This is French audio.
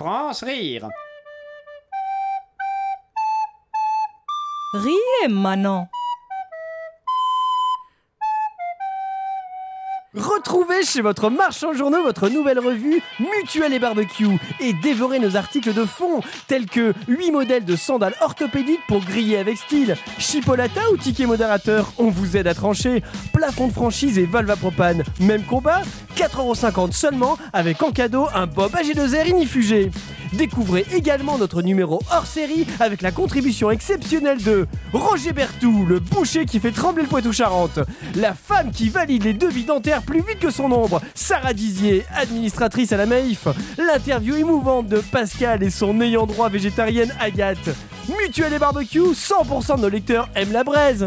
France Rire. Riez, Manon. Retrouvez chez votre marchand journaux votre nouvelle revue Mutuelle et Barbecue et dévorez nos articles de fond tels que 8 modèles de sandales orthopédiques pour griller avec style, chipolata ou ticket modérateur, on vous aide à trancher, plafond de franchise et valve à propane, même combat 4,50€ seulement avec en cadeau un Bob AG2R inifugé. Découvrez également notre numéro hors série avec la contribution exceptionnelle de Roger Bertou, le boucher qui fait trembler le Poitou-Charentes, la femme qui valide les devis dentaires plus vite que son ombre, Sarah Dizier, administratrice à la Maïf, l'interview émouvante de Pascal et son ayant droit végétarienne Agathe. Mutuel et barbecue, 100% de nos lecteurs aiment la braise.